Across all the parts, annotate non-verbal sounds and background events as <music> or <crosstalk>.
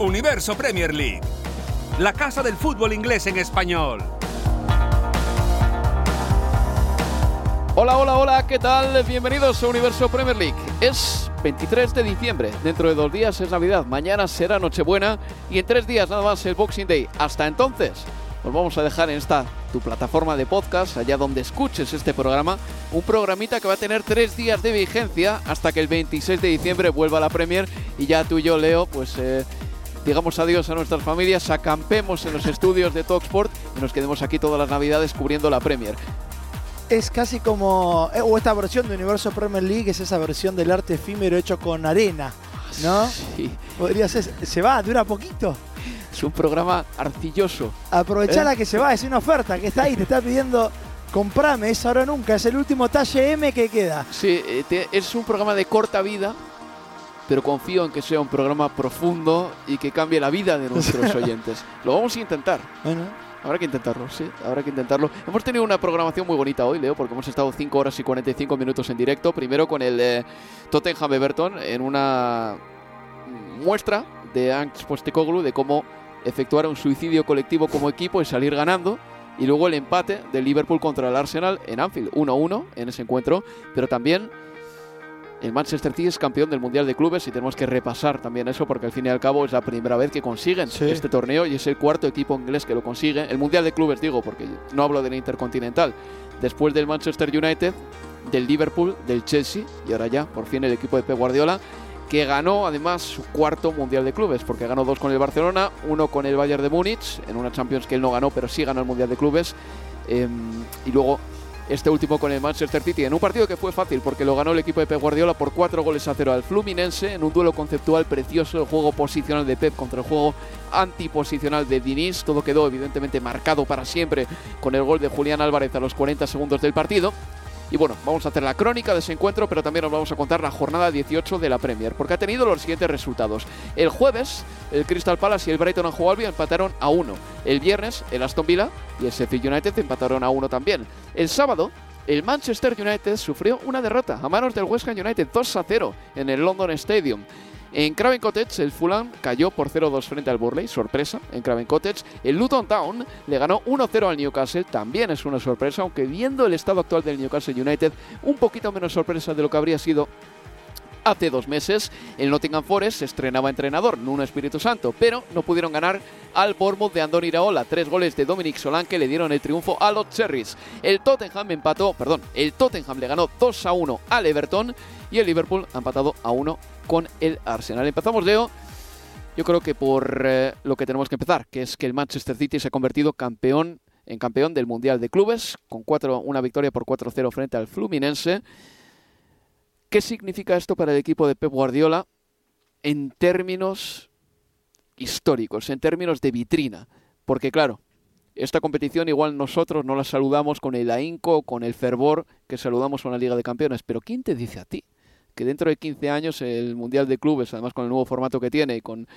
Universo Premier League, la casa del fútbol inglés en español. Hola, hola, hola, ¿qué tal? Bienvenidos a Universo Premier League. Es 23 de diciembre, dentro de dos días es Navidad, mañana será Nochebuena y en tres días nada más el Boxing Day. Hasta entonces, os vamos a dejar en esta tu plataforma de podcast, allá donde escuches este programa, un programita que va a tener tres días de vigencia hasta que el 26 de diciembre vuelva la Premier y ya tú y yo, Leo, pues... Eh, digamos adiós a nuestras familias, acampemos en los estudios de Talksport y nos quedemos aquí todas las navidades cubriendo la Premier. Es casi como, eh, o esta versión de Universo Premier League es esa versión del arte efímero hecho con arena, ¿no? Sí, Podría ser, se va, dura poquito. es un programa arcilloso. Aprovechala ¿Eh? que se va, es una oferta que está ahí, te está pidiendo, comprame, es ahora nunca, es el último talle M que queda. Sí, eh, es un programa de corta vida, pero confío en que sea un programa profundo y que cambie la vida de nuestros <laughs> oyentes. Lo vamos a intentar. Bueno, Habrá que intentarlo, sí, habrá que intentarlo. Hemos tenido una programación muy bonita hoy, Leo, porque hemos estado 5 horas y 45 minutos en directo. Primero con el eh, Tottenham Everton en una muestra de Ange Postecoglou de cómo efectuar un suicidio colectivo como equipo y salir ganando. Y luego el empate del Liverpool contra el Arsenal en Anfield, 1-1 en ese encuentro. Pero también el Manchester City es campeón del Mundial de Clubes y tenemos que repasar también eso porque al fin y al cabo es la primera vez que consiguen Sí. este torneo y es el cuarto equipo inglés que lo consigue. El Mundial de Clubes digo porque no hablo del Intercontinental. Después del Manchester United, del Liverpool, del Chelsea y ahora ya por fin el equipo de Pep Guardiola que ganó además su cuarto Mundial de Clubes porque ganó dos con el Barcelona, uno con el Bayern de Múnich en una Champions que él no ganó pero sí ganó el Mundial de Clubes em, y luego este último con el Manchester City en un partido que fue fácil porque lo ganó el equipo de Pep Guardiola por cuatro goles a cero al Fluminense en un duelo conceptual precioso, el juego posicional de Pep contra el juego antiposicional de Diniz. Todo quedó evidentemente marcado para siempre con el gol de Julián Álvarez a los 40 segundos del partido. Y bueno, vamos a hacer la crónica de ese encuentro, pero también os vamos a contar la jornada 18 de la Premier, porque ha tenido los siguientes resultados. El jueves, el Crystal Palace y el Brighton and Hove empataron a 1. El viernes, el Aston Villa y el Sheffield United empataron a 1 también. El sábado, el Manchester United sufrió una derrota a manos del West Ham United 2 a 0 en el London Stadium. En Craven Cottage, el Fulham cayó por 0-2 frente al Burley, sorpresa en Craven Cottage. El Luton Town le ganó 1-0 al Newcastle, también es una sorpresa, aunque viendo el estado actual del Newcastle United, un poquito menos sorpresa de lo que habría sido Hace dos meses, el Nottingham Forest se estrenaba entrenador, Nuno Espíritu Santo, pero no pudieron ganar al Bournemouth de Andoni Iraola. Tres goles de Dominic Solanke le dieron el triunfo a los Cherries. El Tottenham empató, perdón, el Tottenham le ganó 2 a 1 al Everton y el Liverpool ha empatado a 1 con el Arsenal. Empezamos, Leo. Yo creo que por eh, lo que tenemos que empezar, que es que el Manchester City se ha convertido campeón en campeón del Mundial de Clubes, con cuatro, una victoria por 4-0 frente al Fluminense. ¿Qué significa esto para el equipo de Pep Guardiola en términos históricos, en términos de vitrina? Porque claro, esta competición igual nosotros no la saludamos con el ahínco, con el fervor que saludamos con la Liga de Campeones, pero ¿quién te dice a ti que dentro de 15 años el Mundial de Clubes, además con el nuevo formato que tiene y con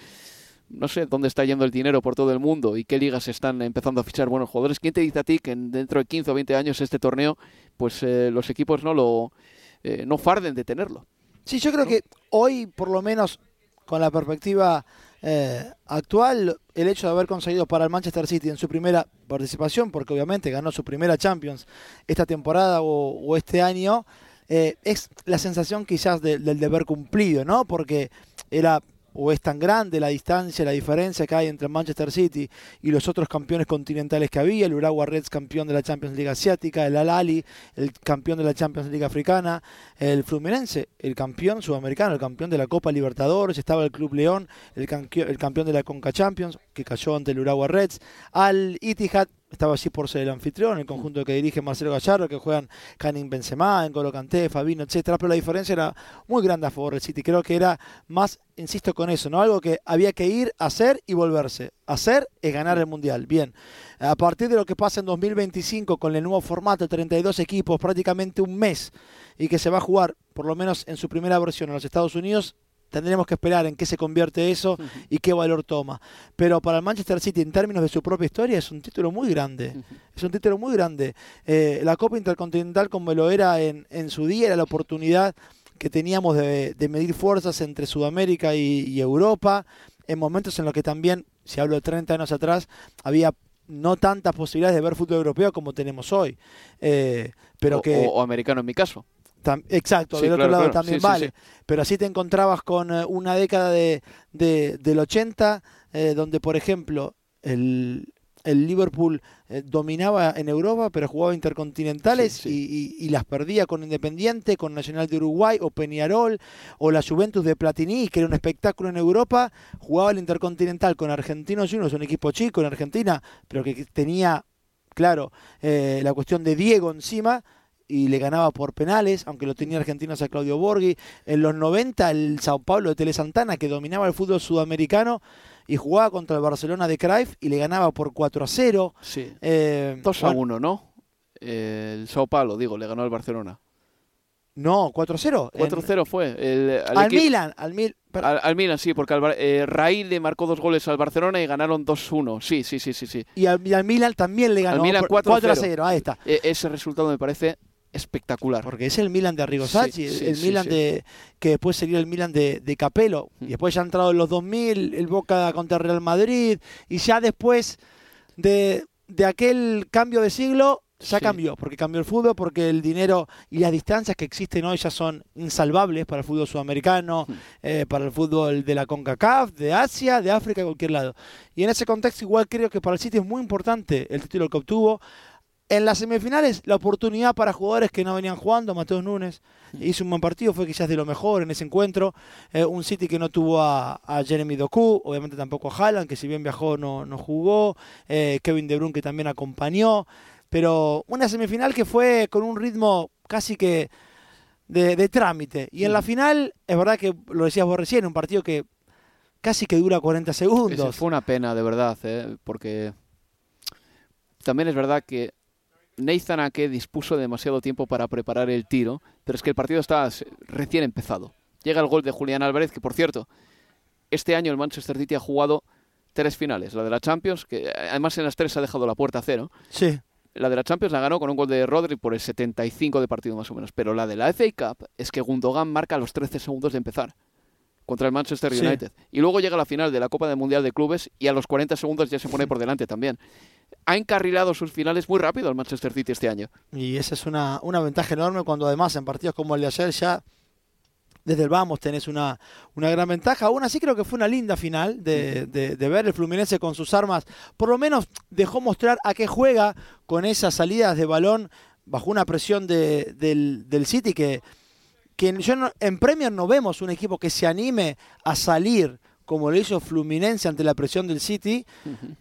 no sé dónde está yendo el dinero por todo el mundo y qué ligas están empezando a fichar buenos jugadores. ¿Quién te dice a ti que en- dentro de 15 o 20 años este torneo, pues eh, los equipos no lo eh, no farden de tenerlo? Sí, yo creo que hoy, por lo menos, con la perspectiva eh, actual, el hecho de haber conseguido para el Manchester City en su primera participación, porque obviamente ganó su primera Champions esta temporada o, este año, eh, es la sensación quizás del deber cumplido, ¿no? Porque era o es tan grande la distancia, la diferencia que hay entre Manchester City y los otros campeones continentales que había, el Urawa Reds campeón de la Champions League asiática, el Al-Ali, el campeón de la Champions League africana, el Fluminense, el campeón sudamericano, el campeón de la Copa Libertadores, estaba el Club León, el, el campeón de la Conca Champions, que cayó ante el Urawa Reds, al Itihad estaba así por ser el anfitrión, el conjunto que dirige Marcelo Gallardo, que juegan Canin Benzema, N'Golo Kanté, Fabino, etcétera, pero la diferencia era muy grande a favor del City. Creo que era más, insisto con eso, no algo que había que ir a hacer y volverse. Hacer es ganar el mundial. Bien, a partir de lo que pasa en 2025 con el nuevo formato, 32 equipos, prácticamente un mes, y que se va a jugar, por lo menos en su primera versión en los Estados Unidos, tendremos que esperar en qué se convierte eso y qué valor toma. Pero para el Manchester City, en términos de su propia historia, es un título muy grande. Es un título muy grande. Eh, la Copa Intercontinental, como lo era en, su día, era la oportunidad que teníamos de, medir fuerzas entre Sudamérica y, Europa, en momentos en los que también, si hablo de 30 años atrás, había no tantas posibilidades de ver fútbol europeo como tenemos hoy. Eh, pero que, o americano en mi caso exacto, del otro lado también vale. Pero así te encontrabas con eh, una década de, del 80, eh, donde, por ejemplo, el, el Liverpool eh, dominaba en Europa, pero jugaba intercontinentales y, las perdía con Independiente, con Nacional de Uruguay o Peñarol o la Juventus de Platini, que era un espectáculo en Europa. Jugaba el Intercontinental con Argentinos Juniors, un equipo chico en Argentina, pero que tenía, claro, la cuestión de Diego encima y le ganaba por penales, aunque lo tenía argentino a Claudio Borghi. En los 90 el Sao Paulo de Tele Santana, que dominaba el fútbol sudamericano y jugaba contra el Barcelona de Cruyff y le ganaba por 4 a 0. Sí. 2 eh, a 1, ¿no? el Sao Paulo, digo, le ganó al Barcelona. No, 4 a 0. 4 a 0 fue. El, al, Milan, al, al, Milan, sí, porque eh, Raí le marcó dos goles al Barcelona y ganaron 2-1. Sí, sí, sí, sí, sí. Y al, Milan también le ganó al Milan 4, 4 a 0. Ahí está. E, ese resultado me parece espectacular. Porque es el Milan de Arrigo Sacchi, el, Milan de que después sería el Milan de, de Capello. Y mm. después ya ha entrado en los 2000, el Boca contra el Real Madrid. Y ya después de, de aquel cambio de siglo, ya cambió, porque cambió el fútbol, porque el dinero y las distancias que existen hoy ya son insalvables para el fútbol sudamericano, mm. eh, para el fútbol de la CONCACAF, de Asia, de África, de cualquier lado. Y en ese contexto igual creo que para el City es muy importante el título que obtuvo. En las semifinales, la oportunidad para jugadores que no venían jugando, Mateo Núñez hizo un buen partido, fue quizás de lo mejor en ese encuentro. Eh, un City que no tuvo a, Jeremy Doku, obviamente tampoco a Haaland, que si bien viajó no, no jugó. Eh, Kevin De Bruyne que también acompañó. Pero una semifinal que fue con un ritmo casi que de, trámite. Y en la final, es verdad que lo decías vos recién, un partido que casi que dura 40 segundos. fue una pena, de verdad, ¿eh? porque también es verdad que Nathan Ake dispuso demasiado tiempo para preparar el tiro, pero es que el partido está recién empezado. Llega el gol de Julián Álvarez, que por cierto, este año el Manchester City ha jugado tres finales. La de la Champions, que además en las tres ha dejado la puerta a cero. Sí. La de la Champions la ganó con un gol de Rodri por el 75 de partido más o menos. Pero la de la FA Cup es que Gundogan marca los 13 segundos de empezar contra el Manchester United. Y luego llega la final de la Copa del Mundial de Clubes y a los 40 segundos ya se pone por delante también ha encarrilado sus finales muy rápido al Manchester City este año. Y esa es una, una ventaja enorme cuando además en partidos como el de ayer ya desde el vamos tenés una, una gran ventaja. Aún así creo que fue una linda final de, de, ver el Fluminense con sus armas. Por lo menos dejó mostrar a qué juega con esas salidas de balón bajo una presión de, del, del City que, que yo en Premier no vemos un equipo que se anime a salir como lo hizo Fluminense ante la presión del City,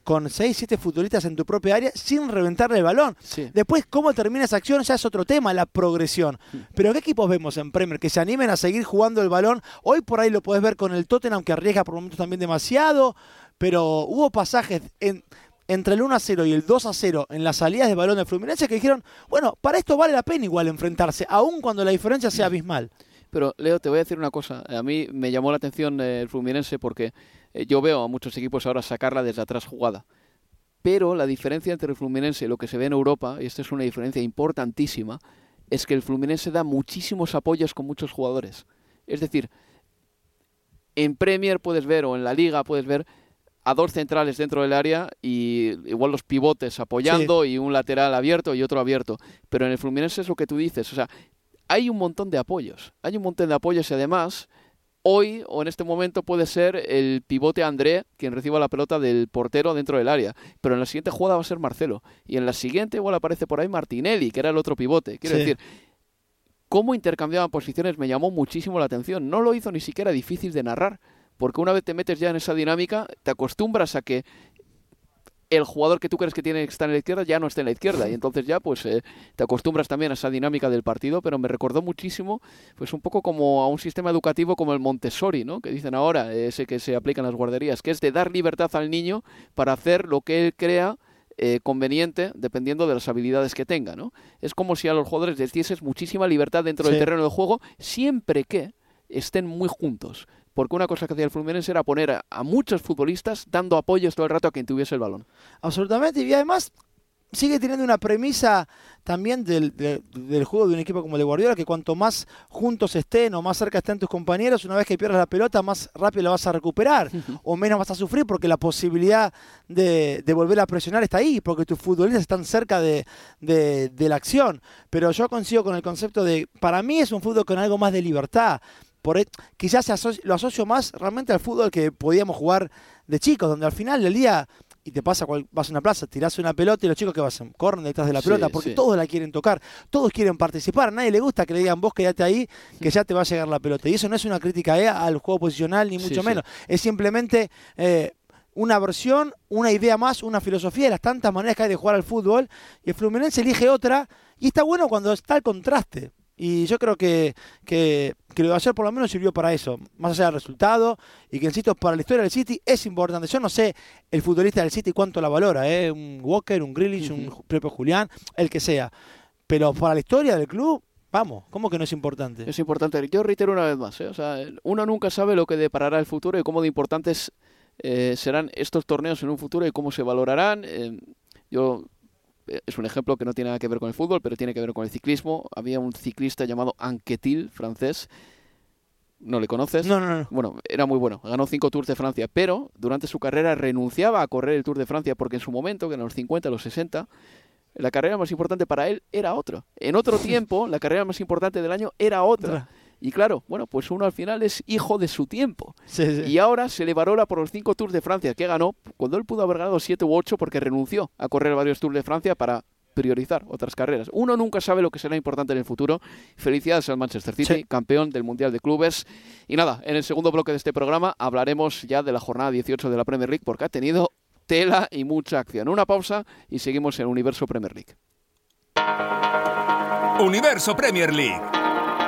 con 6, 7 futbolistas en tu propia área, sin reventarle el balón. Después, cómo termina esa acción ya es otro tema, la progresión. Pero ¿qué equipos vemos en Premier que se animen a seguir jugando el balón? Hoy por ahí lo puedes ver con el Tottenham, que arriesga por momentos también demasiado, pero hubo pasajes entre el 1 a 0 y el 2 a 0 en las salidas de balón de Fluminense que dijeron, bueno, para esto vale la pena igual enfrentarse, aun cuando la diferencia sea abismal. Pero Leo, te voy a decir una cosa. A mí me llamó la atención el Fluminense porque eh, yo veo a muchos equipos ahora sacarla desde atrás jugada. Pero la diferencia entre el Fluminense y lo que se ve en Europa, y esta es una diferencia importantísima, es que el Fluminense da muchísimos apoyos con muchos jugadores. Es decir, en Premier puedes ver o en la Liga puedes ver a dos centrales dentro del área y igual los pivotes apoyando y un lateral abierto y otro abierto. Pero en el Fluminense es lo que tú dices, o sea, hay un montón de apoyos, hay un montón de apoyos y además hoy o en este momento puede ser el pivote André quien reciba la pelota del portero dentro del área, pero en la siguiente jugada va a ser Marcelo y en la siguiente igual aparece por ahí Martinelli, que era el otro pivote. Quiero decir, cómo intercambiaban posiciones me llamó muchísimo la atención. No lo hizo ni siquiera difícil de narrar, porque una vez te metes ya en esa dinámica, te acostumbras a que el jugador que tú crees que tiene que estar en la izquierda ya no está en la izquierda y entonces ya pues eh, te acostumbras también a esa dinámica del partido pero me recordó muchísimo pues un poco como a un sistema educativo como el Montessori no que dicen ahora ese que se aplica en las guarderías que es de dar libertad al niño para hacer lo que él crea eh, conveniente dependiendo de las habilidades que tenga, ¿no? Es como si a los jugadores les dieses muchísima libertad dentro del terreno de juego, siempre que estén muy juntos. Porque una cosa que hacía el Fluminense era poner a, a muchos futbolistas dando apoyos todo el rato a quien tuviese el balón. Absolutamente, y además sigue teniendo una premisa también del, juego de un equipo como el de Guardiola, que cuanto más juntos estén o más cerca estén tus compañeros, una vez que pierdas la pelota, más rápido la vas a recuperar <laughs> o menos vas a sufrir porque la posibilidad de, de volver a presionar está ahí, porque tus futbolistas están cerca de, de, de la acción. Pero yo coincido con el concepto de, para mí es un fútbol con algo más de libertad. Por, e, quizás asocio, lo asocio más realmente al fútbol que podíamos jugar de chicos, donde al final del día y te pasa, cual, vas a una plaza, tirás una pelota y los chicos que vas, corren detrás de la pelota, porque sí. todos la quieren tocar, todos quieren participar, a nadie le gusta que le digan vos quédate ahí, que ya te va a llegar la pelota. Y eso no es una crítica eh, al juego posicional, ni mucho sí, menos, es simplemente eh, una versión, una idea más, una filosofía de las tantas maneras que hay de jugar al fútbol, y el Fluminense elige otra, y está bueno cuando está el contraste. Y yo creo que, que, que, lo de ayer por lo menos sirvió para eso, más allá del resultado, y que insisto, para la historia del City es importante. Yo no sé el futbolista del City cuánto la valora, ¿eh? un Walker, un Grealish, uh -huh. un Pepe Julián, el que sea. Pero para la historia del club, vamos, ¿cómo que no es importante? Es importante. Yo reitero una vez más, ¿eh? o sea, uno nunca sabe lo que deparará el futuro y cómo de importantes eh, serán estos torneos en un futuro y cómo se valorarán. Eh, yo es un ejemplo que no tiene nada que ver con el fútbol, pero tiene que ver con el ciclismo. Había un ciclista llamado Anquetil, francés. ¿No le conoces? No, no, no. Bueno, era muy bueno. Ganó cinco Tours de Francia, pero durante su carrera renunciaba a correr el Tour de Francia porque en su momento, que en los 50, los 60, la carrera más importante para él era otra. En otro <laughs> tiempo, la carrera más importante del año era otra. Y claro, bueno, pues uno al final es hijo de su tiempo. Sí, sí. Y ahora se le valora por los cinco Tours de Francia que ganó, cuando él pudo haber ganado siete u ocho porque renunció a correr varios Tours de Francia para priorizar otras carreras. Uno nunca sabe lo que será importante en el futuro. Felicidades al Manchester City, sí. campeón del Mundial de Clubes. Y nada, en el segundo bloque de este programa hablaremos ya de la jornada 18 de la Premier League porque ha tenido tela y mucha acción. Una pausa y seguimos en Universo Premier League. Universo Premier League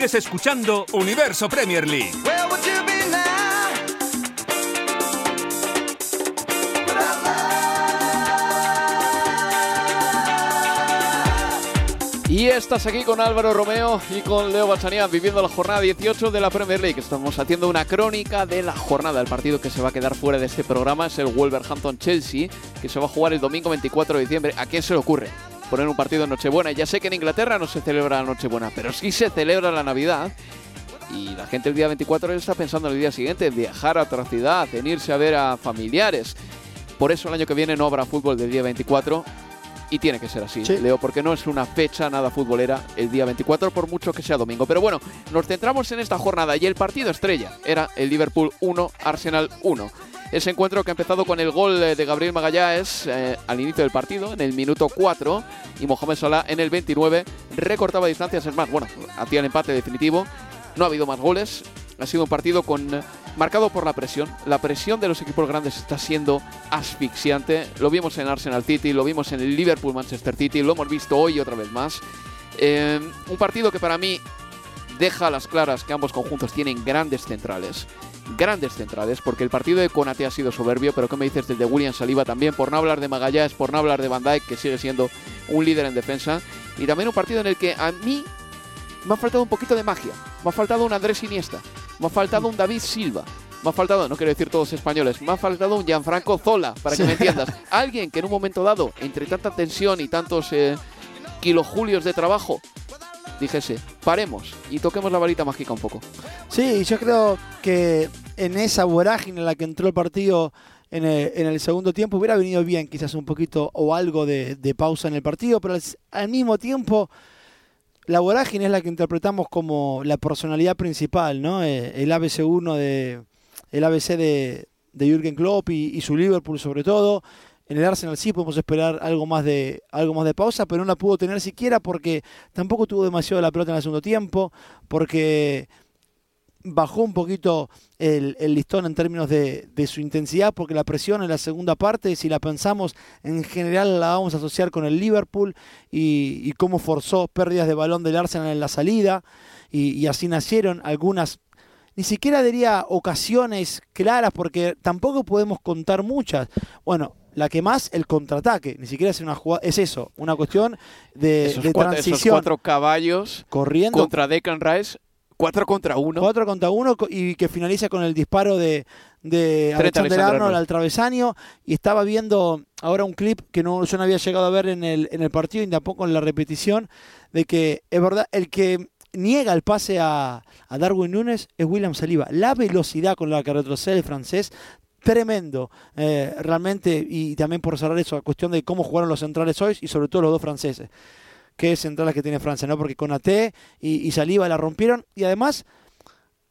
Sigues escuchando Universo Premier League. Y estás aquí con Álvaro Romeo y con Leo Balsanian viviendo la jornada 18 de la Premier League. Estamos haciendo una crónica de la jornada. El partido que se va a quedar fuera de este programa es el Wolverhampton-Chelsea, que se va a jugar el domingo 24 de diciembre. ¿A quién se le ocurre poner un partido en Nochebuena? Ya sé que en Inglaterra no se celebra la Nochebuena, pero sí se celebra la Navidad. Y la gente el día 24 está pensando en el día siguiente, en viajar a otra ciudad, en irse a ver a familiares. Por eso el año que viene no habrá fútbol del día 24 y tiene que ser así, Sí. Leo, porque no es una fecha nada futbolera el día 24, por mucho que sea domingo. Pero bueno, nos centramos en esta jornada y el partido estrella era el Liverpool 1, Arsenal 1. Ese encuentro que ha empezado con el gol eh, de Gabriel Magallanes eh, al inicio del partido, en el minuto 4, y Mohamed Salah en el 29 recortaba distancias. Es más, bueno, hacía el empate definitivo. No ha habido más goles. Ha sido un partido con eh, marcado por la presión. La presión de los equipos grandes está siendo asfixiante. Lo vimos en Arsenal City, lo vimos en el Liverpool Manchester City, lo hemos visto hoy otra vez más. Un partido que para mí deja a las claras que ambos conjuntos tienen grandes centrales. Grandes centrales, porque el partido de Konate ha sido soberbio, pero ¿qué me dices del de William Saliba también? Por no hablar de Magallanes, por no hablar de Van Dijk, que sigue siendo un líder en defensa. Y también un partido en el que a mí me ha faltado un poquito de magia. Me ha faltado un Andrés Iniesta. Me ha faltado un David Silva. Me ha faltado, no quiero decir todos españoles, me ha faltado un Gianfranco Zola, para que me entiendas. <laughs> Alguien que en un momento dado, entre tanta tensión y tantos eh, kilojulios de trabajo, dijese, paremos y toquemos la varita mágica un poco. Sí, yo creo que en esa vorágine en la que entró el partido en el, en el segundo tiempo hubiera venido bien quizás un poquito o algo de, pausa en el partido, pero al, mismo tiempo la vorágine es la que interpretamos como la personalidad principal, ¿no? Eh, el ABC1 de el ABC de, de Jürgen Klopp y su Liverpool sobre todo. En el Arsenal sí podemos esperar algo más de algo más de pausa, pero no la pudo tener siquiera porque tampoco tuvo demasiado la pelota en el segundo tiempo, porque bajó un poquito el, listón en términos de, su intensidad, porque la presión en la segunda parte, si la pensamos, en general la vamos a asociar con el Liverpool y, cómo forzó pérdidas de balón del Arsenal en la salida, y así nacieron algunas, ni siquiera diría ocasiones claras, porque tampoco podemos contar muchas. Bueno, la que más, el contraataque, ni siquiera es una jugada, es eso, una cuestión de, esos, de cuatro, esos transición. cuatro caballos corriendo contra Declan Rice, cuatro contra uno. 4 contra 1 y que finaliza con el disparo de, de Alexander. Arnold al travesaño. Y estaba viendo ahora un clip que no, yo no había llegado a ver en el, en el partido y tampoco en la repetición, de que es verdad, el que niega el pase a, a Darwin Núñez es William Saliba. La velocidad con la que retrocede el francés, tremendo, eh, realmente, y también por cerrar eso, a cuestión de cómo jugaron los centrales hoy y sobre todo los dos franceses. Qué centrales que tiene Francia, ¿no? Porque Konaté y, y Saliba la rompieron y además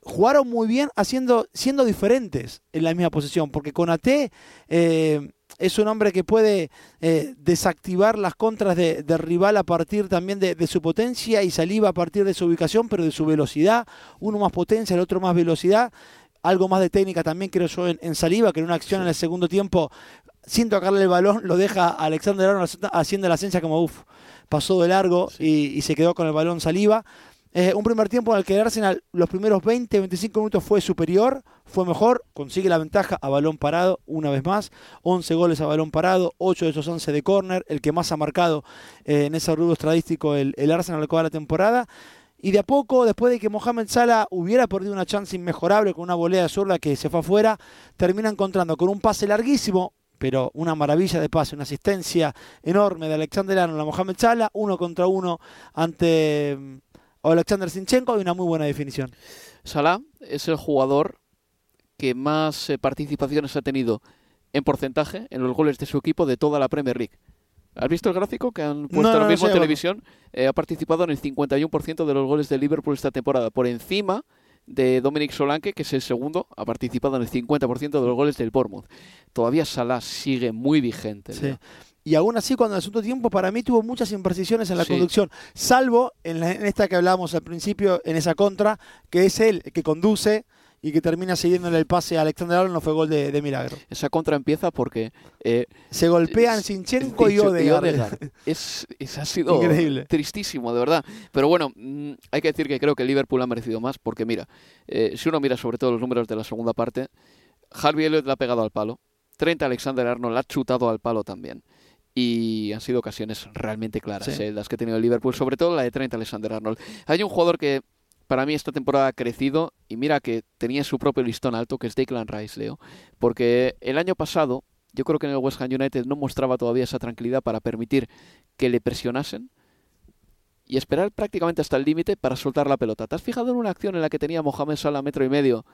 jugaron muy bien haciendo, siendo diferentes en la misma posición, porque Konaté eh, es un hombre que puede eh, desactivar las contras de, rival a partir también de, de su potencia y Saliba a partir de su ubicación, pero de su velocidad, uno más potencia, el otro más velocidad, algo más de técnica también creo yo en, en Saliba, que en una acción en el segundo tiempo, sin tocarle el balón, lo deja a Alexander Arnold haciendo la esencia como uff, pasó de largo y, y se quedó con el balón Saliba. Eh, un primer tiempo en el que el Arsenal los primeros 20-25 minutos fue superior, fue mejor, consigue la ventaja a balón parado una vez más, 11 goles a balón parado, 8 de esos 11 de córner, el que más ha marcado eh, en ese rubro estadístico el, el Arsenal al la temporada. Y de a poco, después de que Mohamed Salah hubiera perdido una chance inmejorable con una volea zurda que se fue afuera, termina encontrando con un pase larguísimo, pero una maravilla de pase, una asistencia enorme de Alexander Arnold a Mohamed Salah, uno contra uno ante mm, Alexander Sinchenko y una muy buena definición. Salah es el jugador que más eh, participaciones ha tenido en porcentaje en los goles de su equipo de toda la Premier League. ¿Has visto el gráfico que han puesto No, ahora no, mismo no en sé, televisión? Eh, ha participado en el 51% de los goles de Liverpool esta temporada, por encima de Dominic Solanke, que es el segundo, ha participado en el 50% de los goles del Bournemouth. Todavía Salah sigue muy vigente. Sí. Y aún así cuando en el segundo tiempo para mí tuvo muchas imprecisiones en la Sí. conducción, salvo en, la- en esta que hablábamos al principio, en esa contra, que es él que conduce y que termina siguiéndole el pase a Alexander Arnold, no fue gol de, de milagro. Esa contra empieza porque eh, Se golpean Sinchenko y Odegaard. Es, es- ha sido Increíble. tristísimo, de verdad. Pero bueno, mm, hay que decir que creo que Liverpool ha merecido más porque mira, eh, si uno mira sobre todo los números de la segunda parte, Harvey Elliott le ha pegado al palo, 30 Alexander Arnold le ha chutado al palo también. Y han sido ocasiones realmente claras Sí. eh, las que ha tenido el Liverpool, sobre todo la de 30 Alexander Arnold. Hay un jugador que para mí esta temporada ha crecido y mira que tenía su propio listón alto, que es Declan Rice, Leo. Porque el año pasado yo creo que en el West Ham United no mostraba todavía esa tranquilidad para permitir que le presionasen y esperar prácticamente hasta el límite para soltar la pelota. ¿Te has fijado en una acción en la que tenía Mohamed Salah metro y medio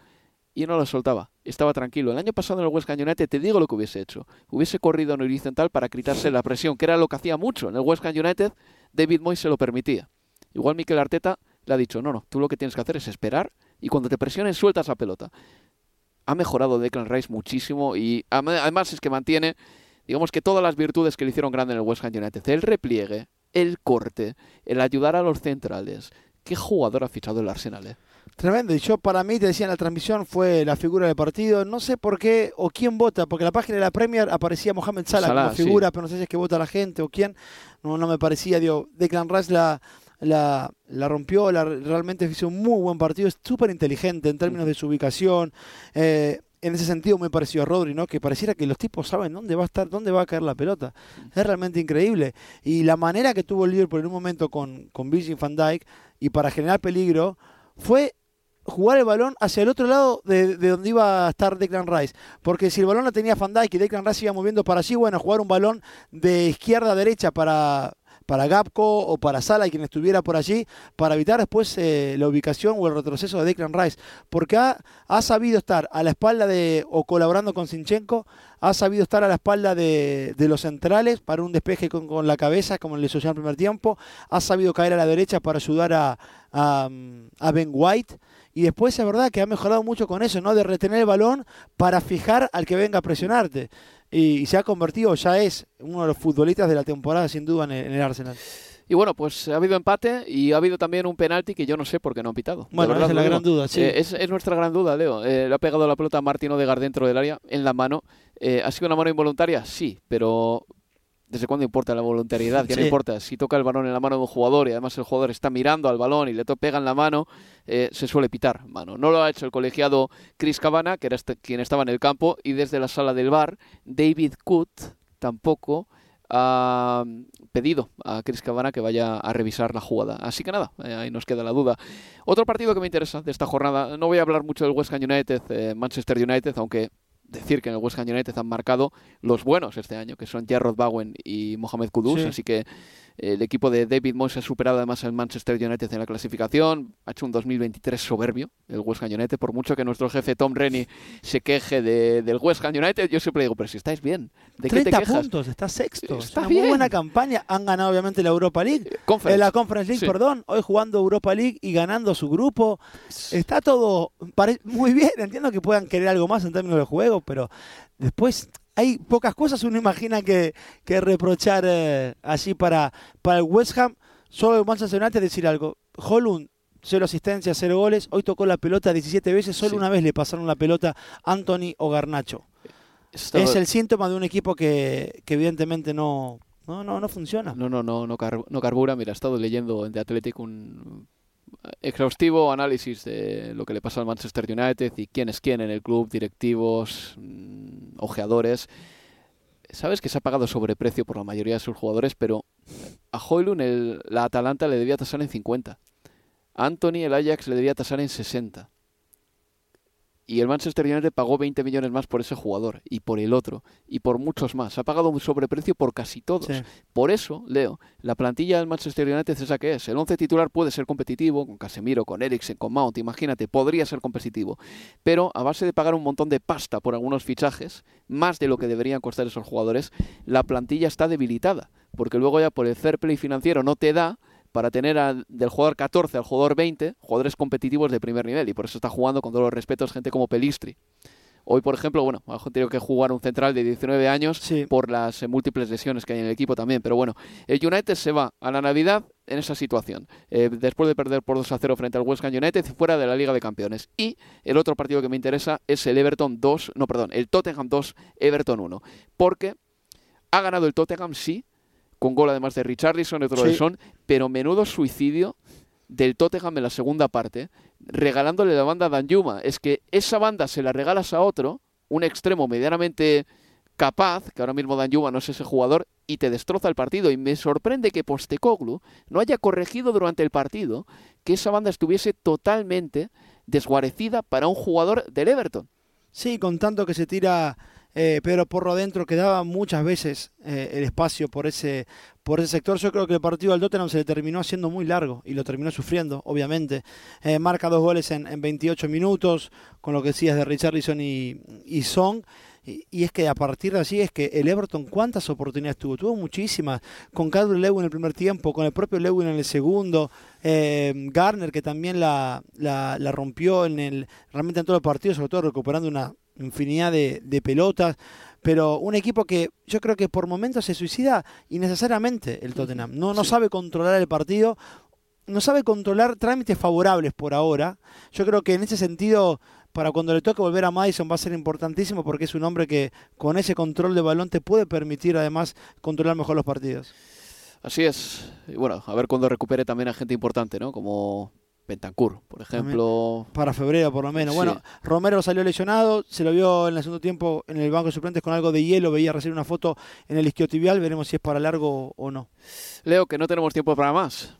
y no la soltaba? Estaba tranquilo. El año pasado en el West Ham United te digo lo que hubiese hecho. Hubiese corrido en horizontal para quitarse la presión, que era lo que hacía mucho. En el West Ham United David Moyes se lo permitía. Igual Mikel Arteta le ha dicho, no, no, tú lo que tienes que hacer es esperar y cuando te presionen sueltas la pelota. Ha mejorado Declan Rice muchísimo y además es que mantiene, digamos que todas las virtudes que le hicieron grande en el West Ham United. El repliegue, el corte, el ayudar a los centrales. ¿Qué jugador ha fichado el Arsenal? eh? Tremendo. Y yo, para mí, te decía en la transmisión, fue la figura del partido. No sé por qué o quién vota, porque en la página de la Premier aparecía Mohamed Salah, Salah, como sí. figura, pero no sé si es que vota la gente o quién. No, no me parecía. Digo, Declan Rice la, la, la rompió, la, realmente hizo un muy buen partido. Es súper inteligente en términos de su ubicación. Eh, en ese sentido, muy parecido a Rodri, ¿no? Que pareciera que los tipos saben dónde va a estar, dónde va a caer la pelota. Es realmente increíble. Y la manera que tuvo el Liverpool en un momento con, con Virgil van Dijk y para generar peligro fue jugar el balón hacia el otro lado de, de donde iba a estar Declan Rice. Porque si el balón lo tenía Van Dijk y Declan Rice iba moviendo para allí, bueno, jugar un balón de izquierda a derecha para, para Gapco o para Sala y quien estuviera por allí, para evitar después eh, la ubicación o el retroceso de Declan Rice. Porque ha, sabido estar a la espalda de, o colaborando con Sinchenko, ha sabido estar a la espalda de, los centrales para un despeje con, con la cabeza, como le sucedió en el primer tiempo, ha sabido caer a la derecha para ayudar a, a, a Ben White. Y después es verdad que ha mejorado mucho con eso, ¿no? De retener el balón para fijar al que venga a presionarte. Y, y se ha convertido, ya es uno de los futbolistas de la temporada, sin duda, en el, en el Arsenal. Y bueno, pues ha habido empate y ha habido también un penalti que yo no sé por qué no han pitado. Bueno, verdad esa es la gran duda, sí. Eh, es, es nuestra gran duda, Leo. Eh, le ha pegado la pelota a Martín Odegaard dentro del área, en la mano. Eh, ¿Ha sido una mano involuntaria? Sí, pero ¿desde cuándo importa la voluntariedad? ¿Qué no Sí. importa? Si toca el balón en la mano de un jugador y además el jugador está mirando al balón y le pega en la mano, eh, se suele pitar mano. No lo ha hecho el colegiado Chris Cabana, que era este- quien estaba en el campo, y desde la sala del bar, David Coot tampoco ha pedido a Chris Cabana que vaya a revisar la jugada. Así que nada, eh, ahí nos queda la duda. Otro partido que me interesa de esta jornada, no voy a hablar mucho del West Ham United, eh, Manchester United, aunque decir que en el West Ham United han marcado los buenos este año, que son Jarrod Bowen y Mohamed Kudus, Sí. así que el equipo de David Moyes ha superado además al Manchester United en la clasificación, ha hecho un 2023 soberbio el West Ham United, por mucho que nuestro jefe Tom Rennie se queje de- del West Ham United, yo siempre digo, pero si estáis bien, ¿de qué te 30 quejas? puntos, está sexto. Es Está una bien. muy buena campaña. Han ganado obviamente la Europa League. Conference. Eh, la Conference League, Sí. perdón. Hoy jugando Europa League y ganando su grupo. Está todo muy bien. Entiendo que puedan querer algo más en términos de juego, pero después hay pocas cosas uno imagina que, que reprochar eh, allí para, para el West Ham. Solo el Manchester United decir algo. Holland, cero asistencias, cero goles. Hoy tocó la pelota 17 veces. Solo Sí. una vez le pasaron la pelota Anthony o Garnacho. Es el síntoma de un equipo que, que evidentemente no, no, no, no funciona. No, no, no, no, car- no carbura. Mira, he estado leyendo en The Athletic un exhaustivo análisis de lo que le pasa al Manchester United y quién es quién en el club, directivos, mm, ojeadores. Sabes que se ha pagado sobreprecio por la mayoría de sus jugadores, pero a Hoylund el, la Atalanta le debía tasar en 50. A Anthony el Ajax le debía tasar en 60. Y el Manchester United pagó 20 millones más por ese jugador y por el otro y por muchos más. Ha pagado un sobreprecio por casi todos. Sí. Por eso, Leo, la plantilla del Manchester United es esa que es. El 11 titular puede ser competitivo, con Casemiro, con Eriksen, con Mount, imagínate, podría ser competitivo. Pero a base de pagar un montón de pasta por algunos fichajes, más de lo que deberían costar esos jugadores, la plantilla está debilitada. Porque luego ya por el fair play financiero no te da para tener al- del jugador 14 al jugador 20 jugadores competitivos de primer nivel. Y por eso está jugando, con todos los respetos, gente como Pelistri Hoy, por ejemplo, bueno, ha tenido que jugar un central de 19 años por las eh, múltiples lesiones que hay en el equipo también. Pero bueno, el United se va a la Navidad en esa situación, eh, después de perder por 2 a 0 frente al West Ham United fuera de la Liga de Campeones. Y el otro partido que me interesa es el Everton 2, no, perdón, el Tottenham 2, Everton 1. Porque ha ganado el Tottenham, sí, con gol además de Richarlison y otro de Son, pero menudo suicidio del Tottenham en la segunda parte, regalándole la banda a Danjuma. Es que esa banda se la regalas a otro, un extremo medianamente capaz, que ahora mismo Danjuma no es ese jugador, y te destroza el partido. Y me sorprende que Postecoglu no haya corregido durante el partido que esa banda estuviese totalmente desguarecida para un jugador del Everton. Sí, con tanto que se tira eh, Pedro Porro adentro, quedaba muchas veces eh, el espacio por ese, por ese sector. Yo creo que el partido del Tottenham se le terminó haciendo muy largo y lo terminó sufriendo, obviamente. Eh, marca dos goles en, en, 28 minutos, con lo que decías de Richarlison y, y Song. Y, es que a partir de allí es que el Everton, ¿cuántas oportunidades tuvo? Tuvo muchísimas. Con Cadwell Lewin en el primer tiempo, con el propio Lewin en el segundo. Eh, Garner, que también la, la, rompió en el, realmente en todos los partidos, sobre todo recuperando una infinidad de, de pelotas pero un equipo que yo creo que por momentos se suicida innecesariamente el Tottenham. No, no sabe controlar el partido, no sabe controlar trámites favorables por ahora. Yo creo que en ese sentido para cuando le toque volver a Madison va a ser importantísimo porque es un hombre que con ese control de balón te puede permitir además controlar mejor los partidos. Así es. Y bueno, a ver cuando recupere también a gente importante, ¿no? Como Bentancur, por ejemplo. Para febrero, por lo menos. Bueno, Romero salió lesionado, se lo vio en el segundo tiempo en el banco de suplentes con algo de hielo, veía recibir una foto en el isquiotibial, veremos si es para largo o no. Leo, que no tenemos tiempo para más.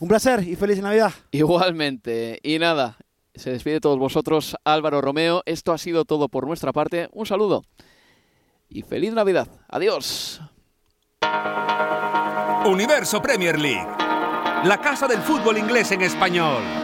Un placer y feliz Navidad. Igualmente. Y nada, se despide de todos vosotros Álvaro Romeo. Esto ha sido todo por nuestra parte. Un saludo y feliz Navidad. Adiós. Universo Premier League. La casa del fútbol inglés en español.